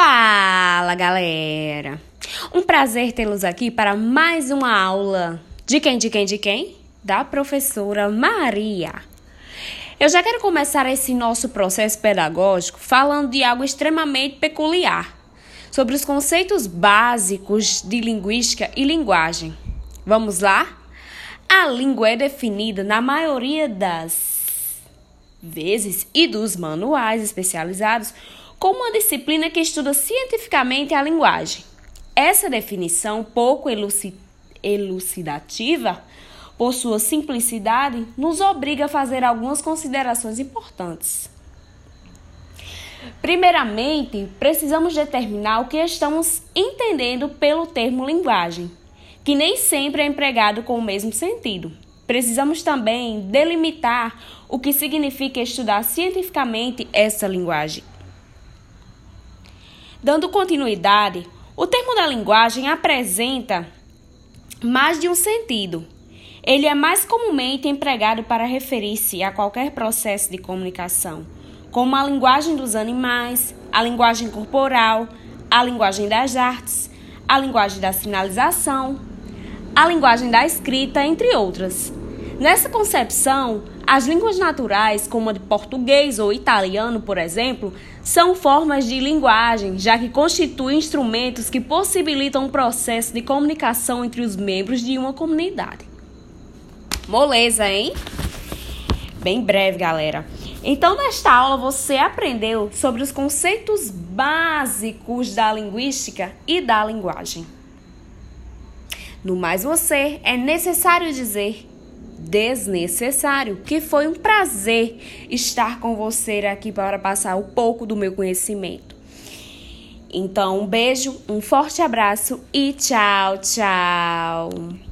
Fala, galera! Um prazer tê-los aqui para mais uma aula. De quem, de quem, de quem? Da professora Maria. Eu já quero começar esse nosso processo pedagógico falando de algo extremamente peculiar, sobre os conceitos básicos de linguística e linguagem. Vamos lá? A língua é definida na maioria das vezes e dos manuais especializados como uma disciplina que estuda cientificamente a linguagem. Essa definição, pouco elucidativa, por sua simplicidade, nos obriga a fazer algumas considerações importantes. Primeiramente, precisamos determinar o que estamos entendendo pelo termo linguagem, que nem sempre é empregado com o mesmo sentido. Precisamos também delimitar o que significa estudar cientificamente essa linguagem. Dando continuidade, o termo da linguagem apresenta mais de um sentido. Ele é mais comumente empregado para referir-se a qualquer processo de comunicação, como a linguagem dos animais, a linguagem corporal, a linguagem das artes, a linguagem da sinalização, a linguagem da escrita, entre outras. Nessa concepção, as línguas naturais, como a de português ou italiano, por exemplo, são formas de linguagem, já que constituem instrumentos que possibilitam um processo de comunicação entre os membros de uma comunidade. Moleza, hein? Bem breve, galera. Então, nesta aula, você aprendeu sobre os conceitos básicos da linguística e da linguagem. No mais, você é necessário dizer desnecessário, que foi um prazer estar com você aqui para passar um pouco do meu conhecimento. Então, um beijo, um forte abraço e tchau, tchau.